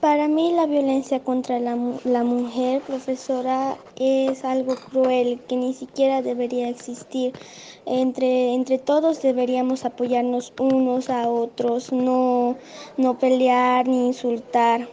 Para mí la violencia contra la, la, mujer, profesora, es algo cruel que ni siquiera debería existir. Entre, entre todos deberíamos apoyarnos unos a otros, no, no pelear ni insultar.